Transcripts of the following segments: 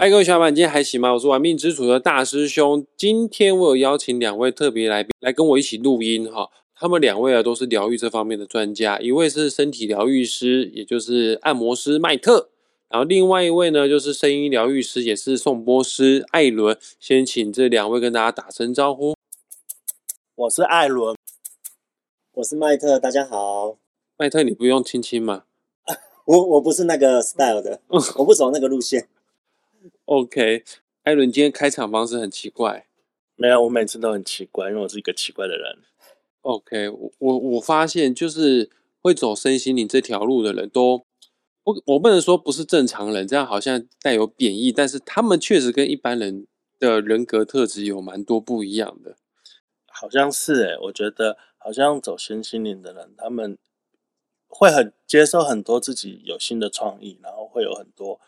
嗨，各位小伙伴，今天还行吗？我是玩命之主的大师兄。今天我有邀请两位特别来宾来跟我一起录音哈。他们两位啊都是疗愈这方面的专家，一位是身体疗愈师，也就是按摩师麦特，然后另外一位呢就是声音疗愈师，也是颂钵师艾伦。先请这两位跟大家打声招呼。我是艾伦，我是麦特，大家好。麦特，你不用亲亲吗？我我不是那个 style 的，我不走那个路线。OK，艾伦今天开场方式很奇怪。没有，我每次都很奇怪，因为我是一个奇怪的人。OK，我我我发现就是会走身心灵这条路的人都，我我不能说不是正常人，这样好像带有贬义，但是他们确实跟一般人的人格特质有蛮多不一样的。好像是诶，我觉得好像走身心灵的人，他们会很接受很多自己有新的创意，然后会有很多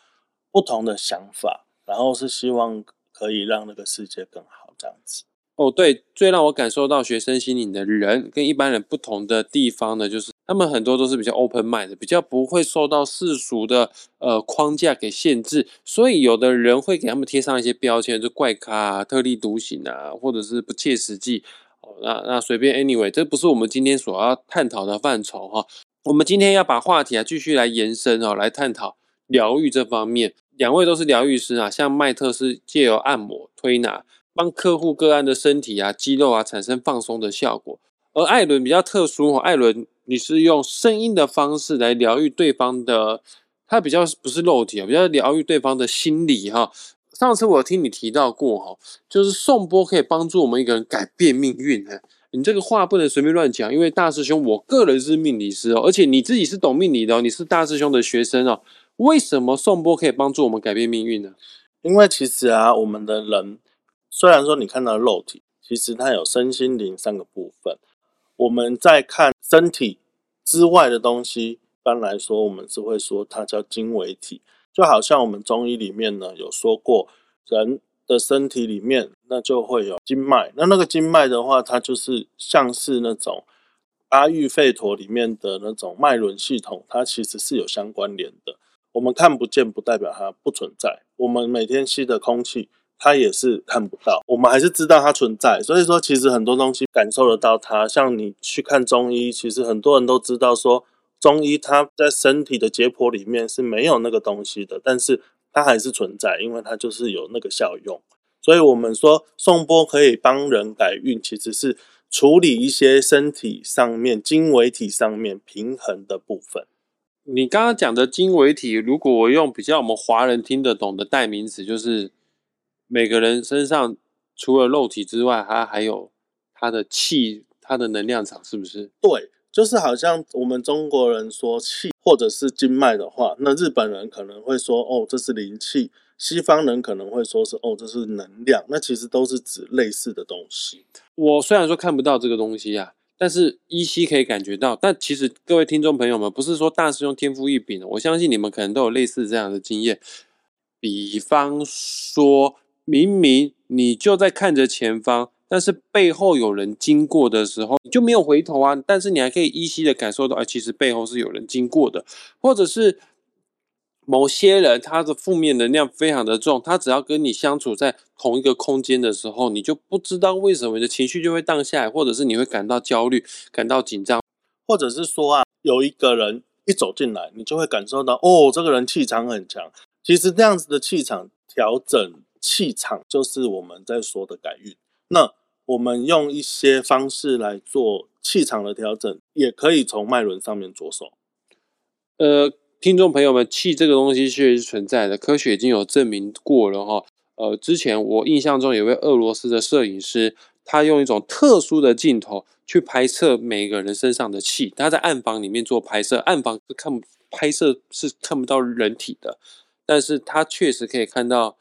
不同的想法。然后是希望可以让那个世界更好，这样子。哦，对，最让我感受到学生心灵的人跟一般人不同的地方呢，就是他们很多都是比较 open mind 的，比较不会受到世俗的呃框架给限制，所以有的人会给他们贴上一些标签，就怪咖、啊、特立独行啊，或者是不切实际。哦，那那随便，anyway，这不是我们今天所要探讨的范畴哈。我们今天要把话题啊继续来延伸哦，来探讨疗愈这方面。两位都是疗愈师啊，像麦特是借由按摩推拿，帮客户个案的身体啊、肌肉啊产生放松的效果。而艾伦比较特殊哦，艾伦你是用声音的方式来疗愈对方的，他比较不是肉体啊，比较疗愈对方的心理哈。上次我听你提到过哈，就是颂钵可以帮助我们一个人改变命运呢。你这个话不能随便乱讲，因为大师兄我个人是命理师哦，而且你自己是懂命理的哦，你是大师兄的学生哦。为什么颂钵可以帮助我们改变命运呢？因为其实啊，我们的人虽然说你看到肉体，其实它有身心灵三个部分。我们在看身体之外的东西，一般来说我们是会说它叫经纬体。就好像我们中医里面呢有说过，人的身体里面那就会有经脉，那那个经脉的话，它就是像是那种阿育吠陀里面的那种脉轮系统，它其实是有相关联的。我们看不见不代表它不存在，我们每天吸的空气，它也是看不到，我们还是知道它存在。所以说，其实很多东西感受得到它。像你去看中医，其实很多人都知道说，中医它在身体的解剖里面是没有那个东西的，但是它还是存在，因为它就是有那个效用。所以我们说颂钵可以帮人改运，其实是处理一些身体上面经纬体上面平衡的部分。你刚刚讲的经纬体，如果我用比较我们华人听得懂的代名词，就是每个人身上除了肉体之外，它还有它的气，它的能量场，是不是？对，就是好像我们中国人说气或者是经脉的话，那日本人可能会说哦，这是灵气；西方人可能会说是哦，这是能量。那其实都是指类似的东西。我虽然说看不到这个东西呀。但是依稀可以感觉到，但其实各位听众朋友们，不是说大师兄天赋异禀，我相信你们可能都有类似这样的经验。比方说，明明你就在看着前方，但是背后有人经过的时候，你就没有回头啊，但是你还可以依稀的感受到，哎，其实背后是有人经过的，或者是。某些人他的负面能量非常的重，他只要跟你相处在同一个空间的时候，你就不知道为什么你的情绪就会荡下来，或者是你会感到焦虑、感到紧张，或者是说啊，有一个人一走进来，你就会感受到哦，这个人气场很强。其实这样子的气场调整气场，就是我们在说的改运。那我们用一些方式来做气场的调整，也可以从脉轮上面着手。呃。听众朋友们，气这个东西确实是存在的，科学已经有证明过了哈。呃，之前我印象中有位俄罗斯的摄影师，他用一种特殊的镜头去拍摄每个人身上的气。他在暗房里面做拍摄，暗房是看拍摄是看不到人体的，但是他确实可以看到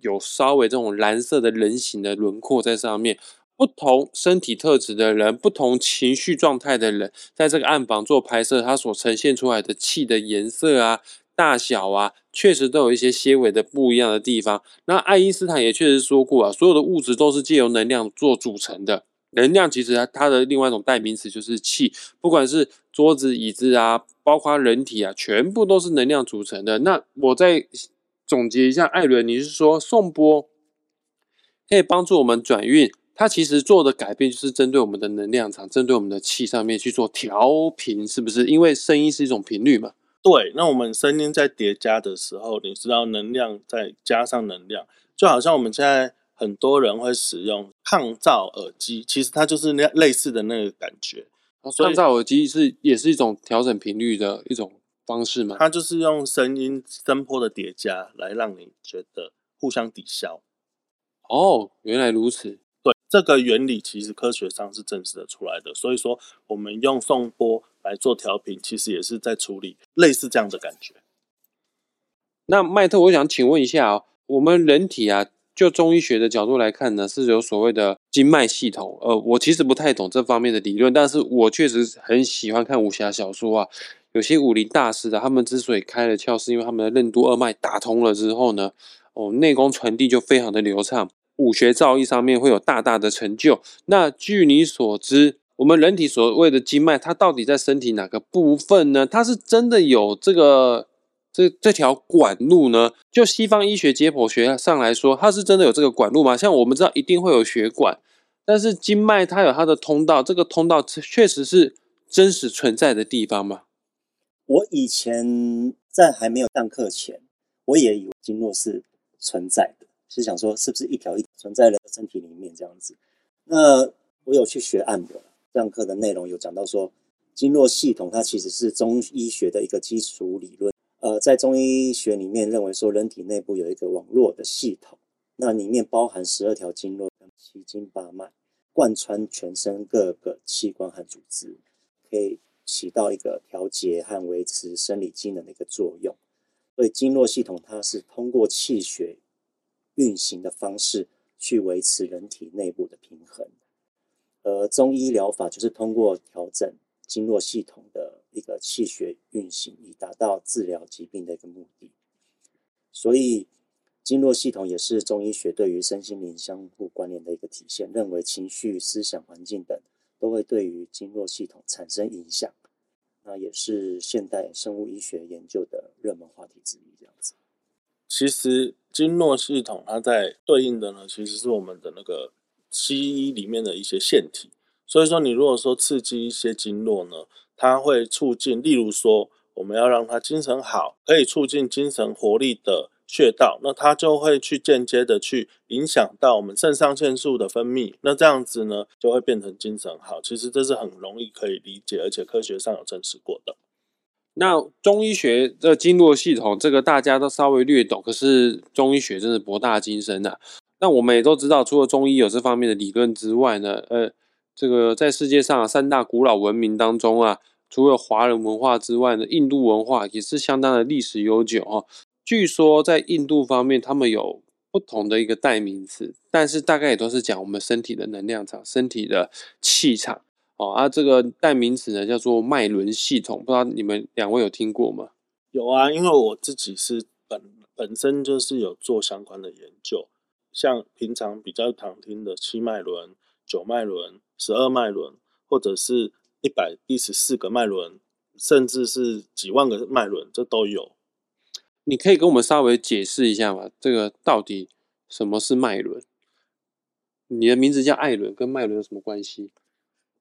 有稍微这种蓝色的人形的轮廓在上面。不同身体特质的人，不同情绪状态的人，在这个暗房做拍摄，它所呈现出来的气的颜色啊、大小啊，确实都有一些些微的不一样的地方。那爱因斯坦也确实说过啊，所有的物质都是借由能量做组成的。能量其实它的另外一种代名词就是气，不管是桌子、椅子啊，包括人体啊，全部都是能量组成的。那我在总结一下，艾伦，你是说颂钵可以帮助我们转运？它其实做的改变就是针对我们的能量场，针对我们的气上面去做调频，是不是？因为声音是一种频率嘛。对，那我们声音在叠加的时候，你知道能量再加上能量，就好像我们现在很多人会使用抗噪耳机，其实它就是那类似的那个感觉。抗噪耳机是也是一种调整频率的一种方式嘛？它就是用声音声波的叠加来让你觉得互相抵消。哦，原来如此。这个原理其实科学上是证实的出来的。所以说，我们用送波来做调频，其实也是在处理类似这样的感觉。那麦特，我想请问一下哦，我们人体啊，就中医学的角度来看呢，是有所谓的经脉系统。呃，我其实不太懂这方面的理论，但是我确实很喜欢看武侠小说啊。有些武林大师的，他们之所以开了窍，是因为他们的任督二脉打通了之后呢，哦，内功传递就非常的流畅。武学造诣上面会有大大的成就。那据你所知，我们人体所谓的经脉，它到底在身体哪个部分呢？它是真的有这个这这条管路呢？就西方医学解剖学上来说，它是真的有这个管路吗？像我们知道一定会有血管，但是经脉它有它的通道，这个通道确实是真实存在的地方吗？我以前在还没有上课前，我也以为经络是存在的。是想说，是不是一条一存在的身体里面这样子？那我有去学按摩，上课的内容有讲到说，经络系统它其实是中医学的一个基础理论。呃，在中医学里面认为说，人体内部有一个网络的系统，那里面包含十二条经络跟七经八脉，贯穿全身各个器官和组织，可以起到一个调节和维持生理机能的一个作用。所以经络系统它是通过气血。运行的方式去维持人体内部的平衡，而中医疗法就是通过调整经络系统的一个气血运行，以达到治疗疾病的一个目的。所以，经络系统也是中医学对于身心灵相互关联的一个体现。认为情绪、思想、环境等都会对于经络系统产生影响，那也是现代生物医学研究的热门话题之一。这样子，其实。经络系统，它在对应的呢，其实是我们的那个西医里面的一些腺体。所以说，你如果说刺激一些经络呢，它会促进，例如说，我们要让它精神好，可以促进精神活力的穴道，那它就会去间接的去影响到我们肾上腺素的分泌。那这样子呢，就会变成精神好。其实这是很容易可以理解，而且科学上有证实过的。那中医学的经络系统，这个大家都稍微略懂。可是中医学真的博大精深呐。那我们也都知道，除了中医有这方面的理论之外呢，呃，这个在世界上三大古老文明当中啊，除了华人文化之外呢，印度文化也是相当的历史悠久哦。据说在印度方面，他们有不同的一个代名词，但是大概也都是讲我们身体的能量场、身体的气场。哦啊，这个代名词呢叫做脉轮系统，不知道你们两位有听过吗？有啊，因为我自己是本本身就是有做相关的研究，像平常比较常听的七脉轮、九脉轮、十二脉轮，或者是一百一十四个脉轮，甚至是几万个脉轮，这都有。你可以跟我们稍微解释一下吗？这个到底什么是脉轮？你的名字叫艾伦，跟脉轮有什么关系？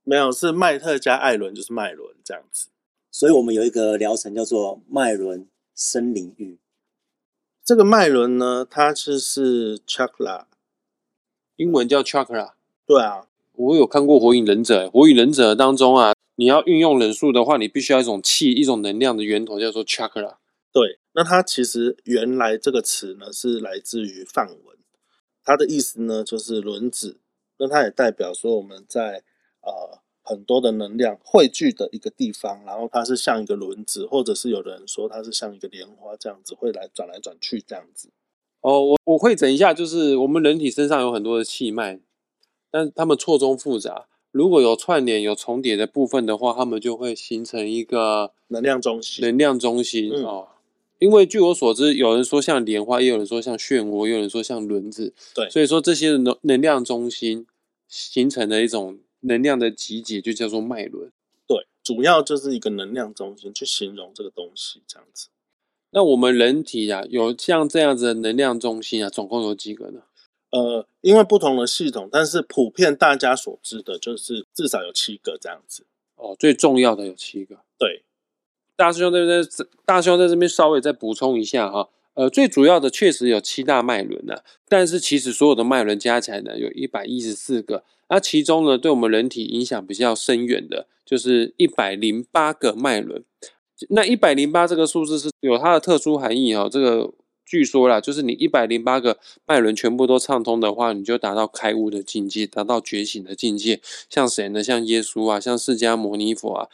没有，是麦特加艾伦，就是麦伦这样子。所以我们有一个疗程叫做麦伦森林浴。这个麦伦呢，它是是 chakra，英文叫 chakra。对啊，我有看过《火影忍者》，《火影忍者》当中啊，你要运用忍术的话，你必须要一种气、一种能量的源头，叫做 chakra。对，那它其实原来这个词呢是来自于梵文，它的意思呢就是轮子，那它也代表说我们在。呃，很多的能量汇聚的一个地方，然后它是像一个轮子，或者是有人说它是像一个莲花这样子，会来转来转去这样子。哦，我我会整一下，就是我们人体身上有很多的气脉，但它们错综复杂，如果有串联、有重叠的部分的话，它们就会形成一个能量中心。能量中心哦，因为据我所知，有人说像莲花，也有人说像漩涡，也有人说像轮子。对，所以说这些能能量中心形成的一种。能量的集结就叫做脉轮，对，主要就是一个能量中心去形容这个东西这样子。那我们人体啊，有像这样子的能量中心啊，总共有几个呢？呃，因为不同的系统，但是普遍大家所知的就是至少有七个这样子。哦，最重要的有七个。对，大师兄在这这，大师兄在这边稍微再补充一下哈。呃，最主要的确实有七大脉轮呢，但是其实所有的脉轮加起来呢，有一百一十四个。那其中呢，对我们人体影响比较深远的，就是一百零八个脉轮。那一百零八这个数字是有它的特殊含义哦。这个据说啦，就是你一百零八个脉轮全部都畅通的话，你就达到开悟的境界，达到觉醒的境界。像谁呢？像耶稣啊，像释迦牟尼佛啊。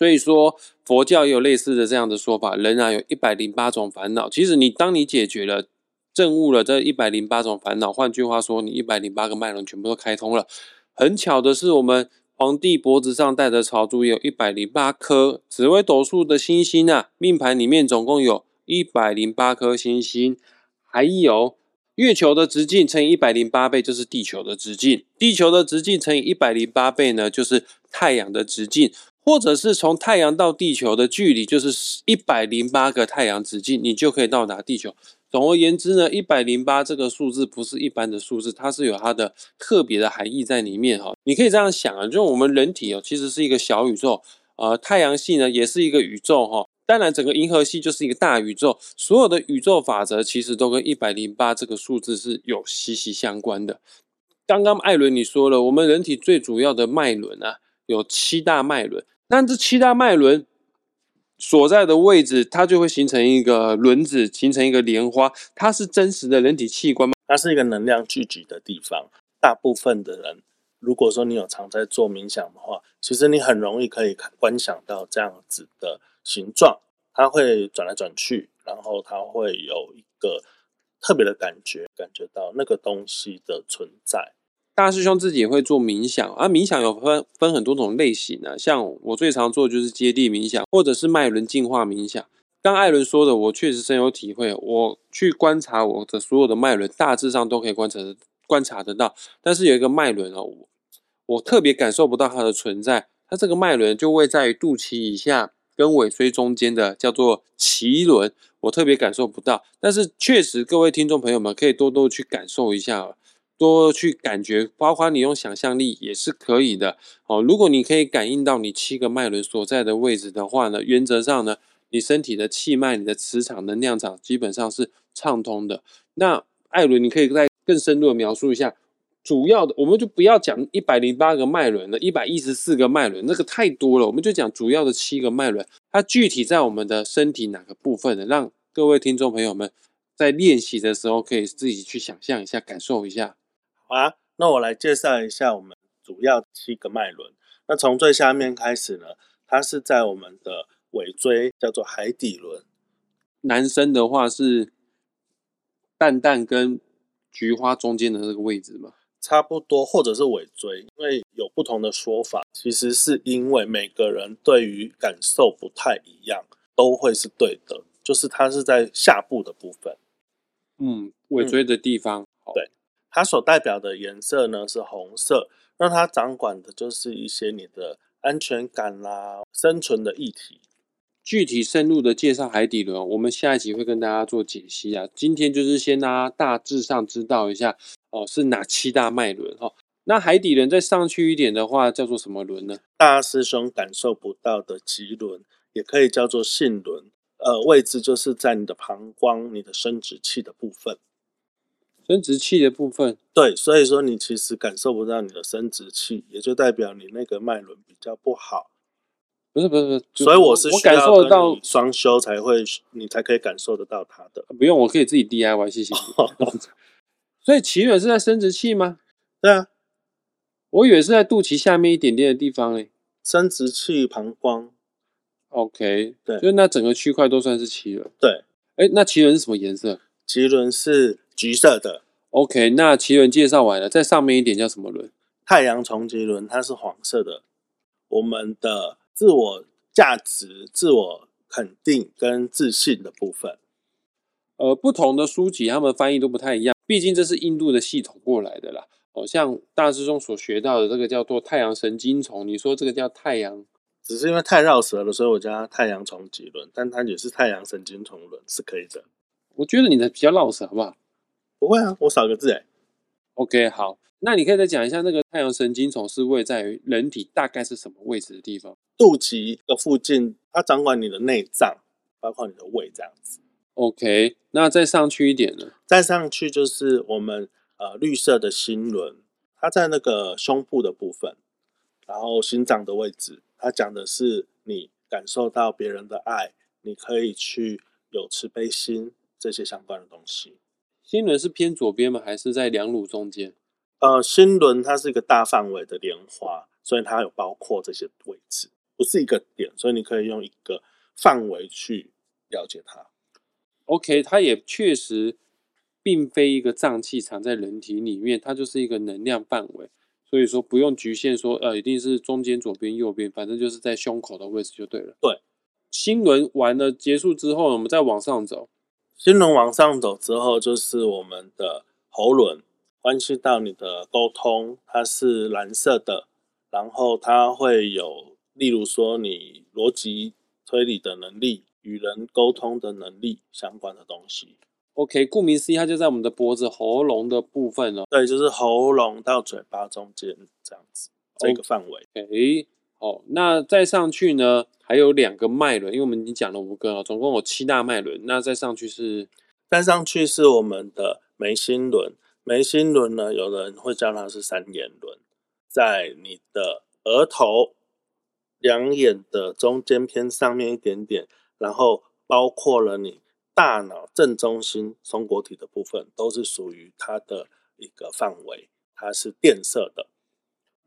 所以说，佛教也有类似的这样的说法，人啊有一百零八种烦恼。其实你当你解决了、证悟了这一百零八种烦恼，换句话说，你一百零八个脉轮全部都开通了。很巧的是，我们皇帝脖子上戴的朝珠有一百零八颗紫微斗数的星星啊。命盘里面总共有一百零八颗星星，还有月球的直径乘以一百零八倍就是地球的直径，地球的直径乘以一百零八倍呢，就是太阳的直径。或者是从太阳到地球的距离就是一百零八个太阳直径，你就可以到达地球。总而言之呢，一百零八这个数字不是一般的数字，它是有它的特别的含义在里面哈。你可以这样想啊，就我们人体哦，其实是一个小宇宙，呃，太阳系呢也是一个宇宙哈。当然，整个银河系就是一个大宇宙，所有的宇宙法则其实都跟一百零八这个数字是有息息相关的。刚刚艾伦你说了，我们人体最主要的脉轮啊，有七大脉轮。那这七大脉轮所在的位置，它就会形成一个轮子，形成一个莲花。它是真实的人体器官吗？它是一个能量聚集的地方。大部分的人，如果说你有常在做冥想的话，其实你很容易可以看观想到这样子的形状。它会转来转去，然后它会有一个特别的感觉，感觉到那个东西的存在。大师兄自己也会做冥想啊，冥想有分分很多种类型啊，像我最常做就是接地冥想，或者是脉轮净化冥想。刚艾伦说的，我确实深有体会。我去观察我的所有的脉轮，大致上都可以观察观察得到，但是有一个脉轮哦，我特别感受不到它的存在。它这个脉轮就位在肚脐以下跟尾椎中间的，叫做脐轮，我特别感受不到。但是确实，各位听众朋友们可以多多去感受一下。多去感觉，包括你用想象力也是可以的哦。如果你可以感应到你七个脉轮所在的位置的话呢，原则上呢，你身体的气脉、你的磁场、能量场基本上是畅通的。那艾伦，你可以再更深入的描述一下，主要的我们就不要讲一百零八个脉轮了，一百一十四个脉轮那个太多了，我们就讲主要的七个脉轮，它具体在我们的身体哪个部分呢？让各位听众朋友们在练习的时候可以自己去想象一下，感受一下。好啊，那我来介绍一下我们主要七个脉轮。那从最下面开始呢，它是在我们的尾椎，叫做海底轮。男生的话是蛋蛋跟菊花中间的这个位置嘛，差不多，或者是尾椎，因为有不同的说法。其实是因为每个人对于感受不太一样，都会是对的。就是它是在下部的部分，嗯，尾椎的地方，对。它所代表的颜色呢是红色，那它掌管的就是一些你的安全感啦、生存的议题。具体深入的介绍海底轮，我们下一集会跟大家做解析啊。今天就是先大家大致上知道一下哦，是哪七大脉轮哈。那海底轮再上去一点的话，叫做什么轮呢？大师兄感受不到的脐轮，也可以叫做性轮，呃，位置就是在你的膀胱、你的生殖器的部分。生殖器的部分，对，所以说你其实感受不到你的生殖器，也就代表你那个脉轮比较不好。不是不是不是，所以我是我感受得到双修才会，你才可以感受得到它的。不用，我可以自己 DIY，谢谢。所以奇轮是在生殖器吗？对啊，我以为是在肚脐下面一点点的地方诶。生殖器、膀胱。OK，对，就那整个区块都算是奇轮。对，哎，那奇轮是什么颜色？奇轮是。橘色的，OK，那奇轮介绍完了，在上面一点叫什么轮？太阳重棘轮，它是黄色的。我们的自我价值、自我肯定跟自信的部分。呃，不同的书籍，他们翻译都不太一样，毕竟这是印度的系统过来的啦。哦，像大师兄所学到的这个叫做太阳神经丛，你说这个叫太阳只是因为太绕舌了，所以我叫它太阳重脊轮，但它也是太阳神经丛轮，是可以的。我觉得你的比较绕舌，好不好不会啊，我少个字哎。？OK，好，那你可以再讲一下那个太阳神经丛是位在于人体大概是什么位置的地方肚脐的附近，它掌管你的内脏，包括你的胃这样子。？OK，那再上去一点呢？再上去就是我们呃绿色的心轮，它在那个胸部的部分，然后心脏的位置，它讲的是你感受到别人的爱，你可以去有慈悲心这些相关的东西。心轮是偏左边吗？还是在两乳中间？呃，心轮它是一个大范围的莲花，所以它有包括这些位置，不是一个点，所以你可以用一个范围去了解它。OK，它也确实并非一个脏器藏在人体里面，它就是一个能量范围，所以说不用局限说呃一定是中间、左边、右边，反正就是在胸口的位置就对了。对，心轮完了结束之后，我们再往上走。心轮往上走之后，就是我们的喉轮，关系到你的沟通，它是蓝色的，然后它会有，例如说你逻辑推理的能力、与人沟通的能力相关的东西。OK，顾名思义，它就在我们的脖子、喉咙的部分哦。对，就是喉咙到嘴巴中间这样子，这个范围。哦，那再上去呢，还有两个脉轮，因为我们已经讲了五个了，总共有七大脉轮。那再上去是再上去是我们的眉心轮，眉心轮呢，有人会叫它是三眼轮，在你的额头两眼的中间偏上面一点点，然后包括了你大脑正中心松果体的部分，都是属于它的一个范围，它是电色的。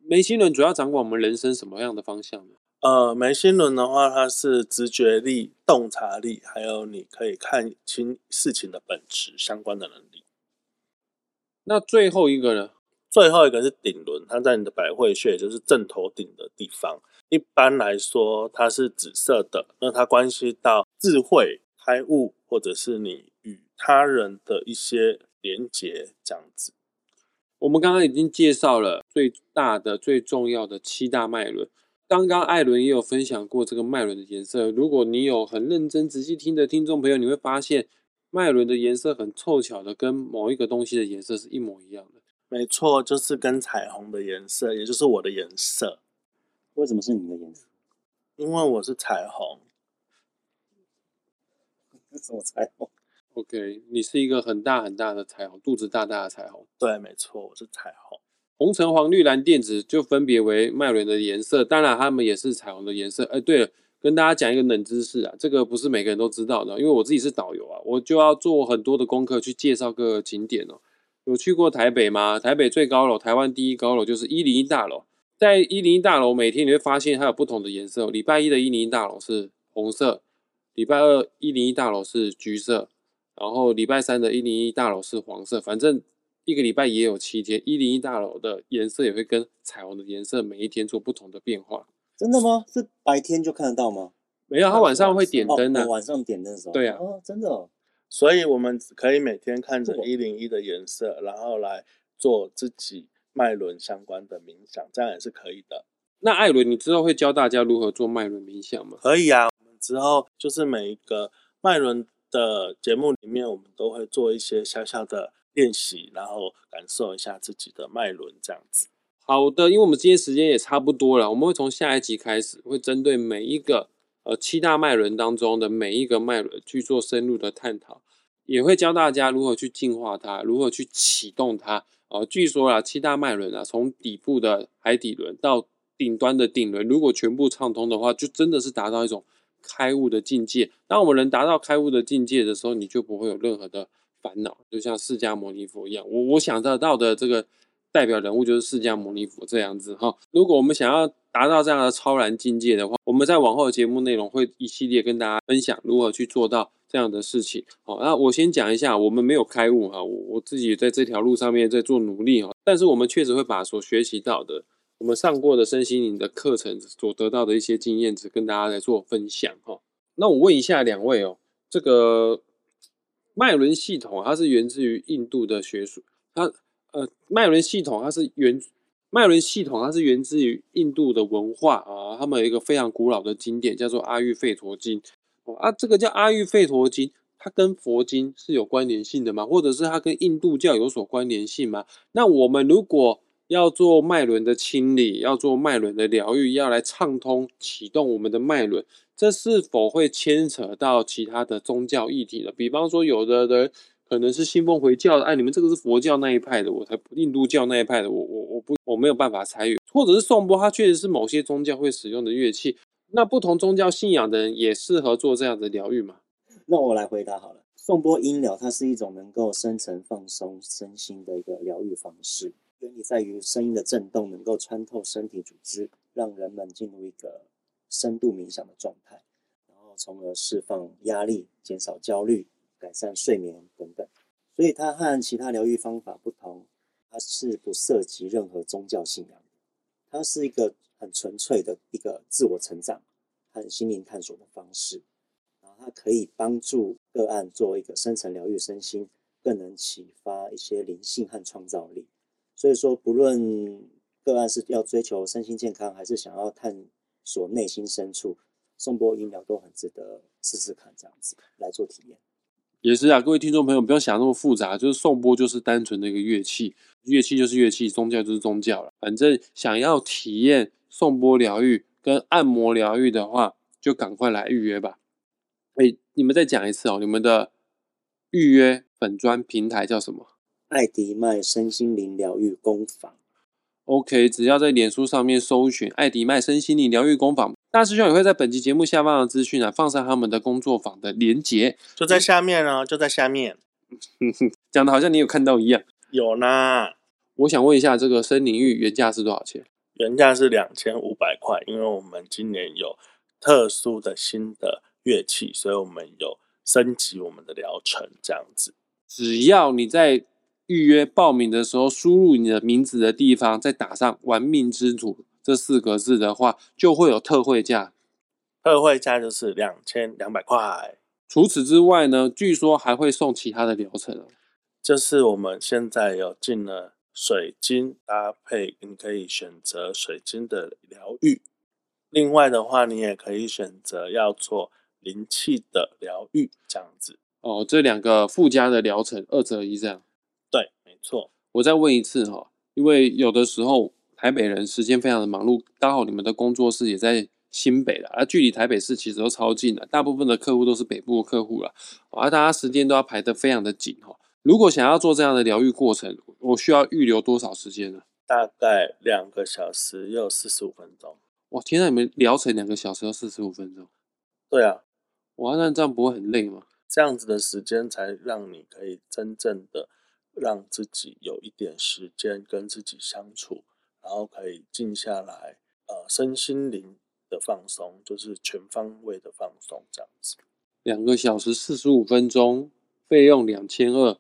眉心轮，主要掌管我们人生什么样的方向呢？呃，眉心轮的话，它是直觉力、洞察力，还有你可以看清事情的本质相关的能力。那最后一个呢？最后一个是顶轮，它在你的百会穴，也就是正头顶的地方。一般来说，它是紫色的，那它关系到智慧、开悟，或者是你与他人的一些连结，这样子。我们刚刚已经介绍了最大的、最重要的七大脉轮。刚刚艾伦也有分享过这个脉轮的颜色。如果你有很认真、仔细听的听众朋友，你会发现脉轮的颜色很凑巧的跟某一个东西的颜色是一模一样的。没错，就是跟彩虹的颜色，也就是我的颜色，为什么是你的颜色？因为我是彩虹。什么彩虹？OK，你是一个很大很大的彩虹，肚子大大的彩虹。对，没错，我是彩虹。红橙黄绿蓝靛紫就分别为脉轮的颜色，当然它们也是彩虹的颜色。哎，对了，跟大家讲一个冷知识啊，这个不是每个人都知道的，因为我自己是导游啊，我就要做很多的功课去介绍各个景点哦。有去过台北吗？台北最高楼，台湾第一高楼就是一零一大楼。在一零一大楼，每天你会发现它有不同的颜色。礼拜一的一零一大楼是红色，礼拜二一零一大楼是橘色，然后礼拜三的一零一大楼是黄色。反正一个礼拜也有七天，一零一大楼的颜色也会跟彩虹的颜色每一天做不同的变化。真的吗？是白天就看得到吗？没有，它晚上会点灯啊。哦晚上点灯的时候。对啊哦，真的哦。所以我们只可以每天看着一零一的颜色，然后来做自己脉轮相关的冥想，这样也是可以的。那艾伦，你之后会教大家如何做脉轮冥想吗？可以啊，我们之后就是每一个脉轮的节目里面，我们都会做一些小小的练习，然后感受一下自己的脉轮这样子。好的，因为我们今天时间也差不多了，我们会从下一集开始，会针对每一个呃七大脉轮当中的每一个脉轮去做深入的探讨，也会教大家如何去净化它，如何去启动它。哦、据说啊，七大脉轮啊，从底部的海底轮到顶端的顶轮，如果全部畅通的话，就真的是达到一种开悟的境界。当我们能达到开悟的境界的时候，你就不会有任何的烦恼，就像释迦牟尼佛一样。我我想得到的这个代表人物就是释迦牟尼佛这样子哈。如果我们想要达到这样的超然境界的话，我们在往后的节目内容会一系列跟大家分享如何去做到这样的事情。好，那我先讲一下，我们没有开悟哈，我我自己在这条路上面在做努力哈，但是我们确实会把所学习到的。我们上过的身心灵的课程所得到的一些经验值，跟大家来做分享哈。那我问一下两位哦，这个脉轮系统它是源自于印度的学术，它呃脉轮系统它是源脉轮系统它是源自于印度的文化啊，他们有一个非常古老的经典叫做《阿育吠陀经》哦啊，这个叫《阿育吠陀经》，它跟佛经是有关联性的吗？或者是它跟印度教有所关联性吗？那我们如果要做脉轮的清理，要做脉轮的疗愈，要来畅通启动我们的脉轮，这是否会牵扯到其他的宗教议题呢？比方说，有的人可能是信奉回教的，哎，你们这个是佛教那一派的，我才印度教那一派的，我我我不我没有办法参与，或者是颂钵，它确实是某些宗教会使用的乐器，那不同宗教信仰的人也适合做这样的疗愈吗？那我来回答好了。颂钵音疗，它是一种能够深层放松身心的一个疗愈方式。原理在于声音的震动能够穿透身体组织，让人们进入一个深度冥想的状态，然后从而释放压力、减少焦虑、改善睡眠等等。所以它和其他疗愈方法不同，它是不涉及任何宗教信仰，它是一个很纯粹的一个自我成长和心灵探索的方式。然后它可以帮助个案做一个深层疗愈身心，更能启发一些灵性和创造力。所以说，不论个案是要追求身心健康，还是想要探索内心深处，颂钵音疗都很值得试试看，这样子来做体验。也是啊，各位听众朋友，不要想那么复杂，就是颂钵就是单纯的一个乐器，乐器就是乐器，宗教就是宗教了。反正想要体验颂钵疗愈跟按摩疗愈的话，就赶快来预约吧。哎，你们再讲一次哦，你们的预约粉砖平台叫什么？艾迪麦身心灵疗愈工坊。OK，只要在脸书上面搜寻“艾迪麦身心灵疗愈工坊”，大师兄也会在本期节目下方的资讯啊放上他们的工作坊的连结。就在下面哦，就在下面 讲的好像你有看到一样。有呢。我想问一下，这个森林浴原价是多少钱？原价是两千五百块，因为我们今年有特殊的新的乐器，所以我们有升级我们的疗程，这样子。只要你在预约报名的时候输入你的名字的地方，再打上“玩命之徒”这四个字的话，就会有特惠价。特惠价就是两千两百块。除此之外呢，据说还会送其他的疗程哦。就是我们现在有进了水晶搭配，你可以选择水晶的疗愈。另外的话，你也可以选择要做灵气的疗愈，这样子。哦，这两个附加的疗程二择一这样。对，没错。我再问一次哈，因为有的时候台北人时间非常的忙碌，刚好你们的工作室也在新北了，而距离台北市其实都超近的，大部分的客户都是北部的客户了，而大家时间都要排得非常的紧哈。如果想要做这样的疗愈过程，我需要预留多少时间呢？大概两个小时又四十五分钟。哇，天呐，你们疗程两个小时要四十五分钟，对啊，哇，那这样不会很累吗？这样子的时间才让你可以真正的让自己有一点时间跟自己相处，然后可以静下来，呃，身心灵的放松，就是全方位的放松，这样子。两个小时四十五分钟，费用两千二，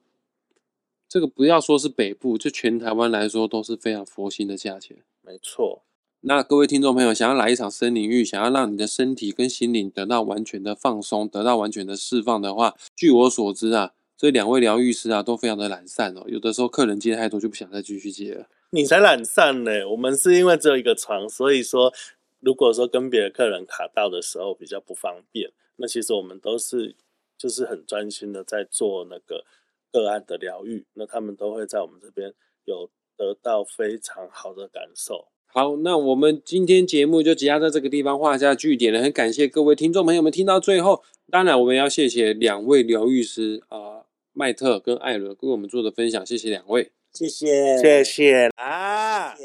这个不要说是北部，就全台湾来说都是非常佛心的价钱。没错，那各位听众朋友，想要来一场森林浴，想要让你的身体跟心灵得到完全的放松，得到完全的释放的话，据我所知啊，这两位疗愈师啊都非常的懒散哦，有的时候客人接太多就不想再继续接了。你才懒散呢。我们是因为只有一个床，所以说如果说跟别的客人卡到的时候比较不方便，那其实我们都是就是很专心的在做那个个案的疗愈，那他们都会在我们这边有得到非常好的感受。好，那我们今天节目就即将在这个地方画下句点了。很感谢各位听众朋友们听到最后，当然我们要谢谢两位疗愈师啊、麦特跟艾伦跟我们做的分享，谢谢两位。谢谢，谢谢啊，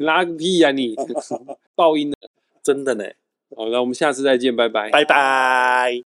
拉个屁呀、你！爆音的。真的呢，好，那我们下次再见，拜拜。拜拜。